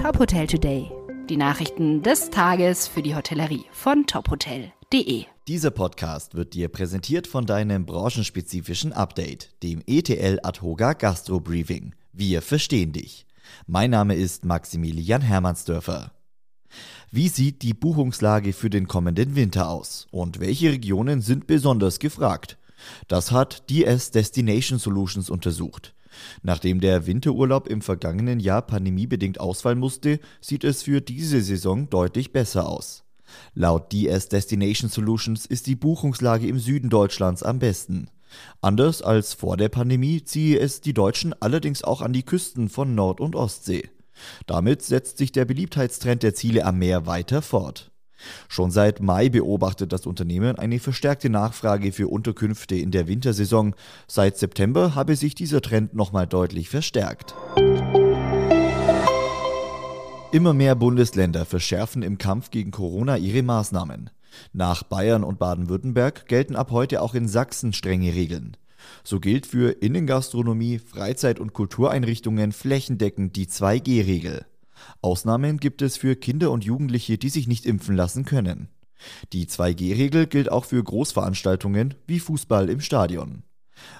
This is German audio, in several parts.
Top Hotel Today. Die Nachrichten des Tages für die Hotellerie von tophotel.de. Dieser Podcast wird dir präsentiert von deinem branchenspezifischen Update, dem ETL Adhoga Gastro Briefing. Wir verstehen dich. Mein Name ist Maximilian Hermannsdörfer. Wie sieht die Buchungslage für den kommenden Winter aus und welche Regionen sind besonders gefragt? Das hat DS Destination Solutions untersucht. Nachdem der Winterurlaub im vergangenen Jahr pandemiebedingt ausfallen musste, sieht es für diese Saison deutlich besser aus. Laut DS Destination Solutions ist die Buchungslage im Süden Deutschlands am besten. Anders als vor der Pandemie ziehe es die Deutschen allerdings auch an die Küsten von Nord- und Ostsee. Damit setzt sich der Beliebtheitstrend der Ziele am Meer weiter fort. Schon seit Mai beobachtet das Unternehmen eine verstärkte Nachfrage für Unterkünfte in der Wintersaison. Seit September habe sich dieser Trend nochmal deutlich verstärkt. Immer mehr Bundesländer verschärfen im Kampf gegen Corona ihre Maßnahmen. Nach Bayern und Baden-Württemberg gelten ab heute auch in Sachsen strenge Regeln. So gilt für Innengastronomie, Freizeit- und Kultureinrichtungen flächendeckend die 2G-Regel. Ausnahmen gibt es für Kinder und Jugendliche, die sich nicht impfen lassen können. Die 2G-Regel gilt auch für Großveranstaltungen wie Fußball im Stadion.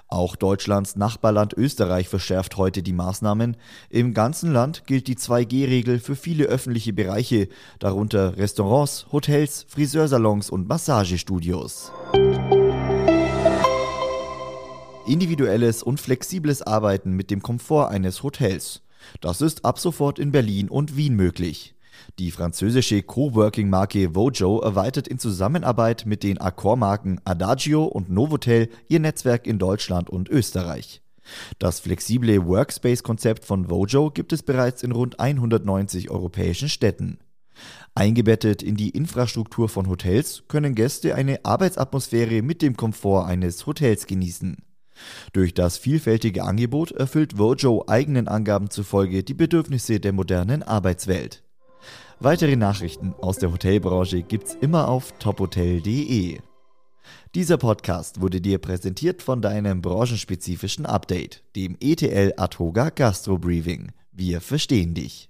Auch Deutschlands Nachbarland Österreich verschärft heute die Maßnahmen. Im ganzen Land gilt die 2G-Regel für viele öffentliche Bereiche, darunter Restaurants, Hotels, Friseursalons und Massagestudios. Individuelles und flexibles Arbeiten mit dem Komfort eines Hotels. Das ist ab sofort in Berlin und Wien möglich. Die französische Coworking-Marke Vojo erweitert in Zusammenarbeit mit den Accor-Marken Adagio und Novotel ihr Netzwerk in Deutschland und Österreich. Das flexible Workspace-Konzept von Vojo gibt es bereits in rund 190 europäischen Städten. Eingebettet in die Infrastruktur von Hotels können Gäste eine Arbeitsatmosphäre mit dem Komfort eines Hotels genießen. Durch das vielfältige Angebot erfüllt Vojo eigenen Angaben zufolge die Bedürfnisse der modernen Arbeitswelt. Weitere Nachrichten aus der Hotelbranche gibt's immer auf tophotel.de. Dieser Podcast wurde dir präsentiert von deinem branchenspezifischen Update, dem ETL Atoga Gastro Briefing. Wir verstehen dich.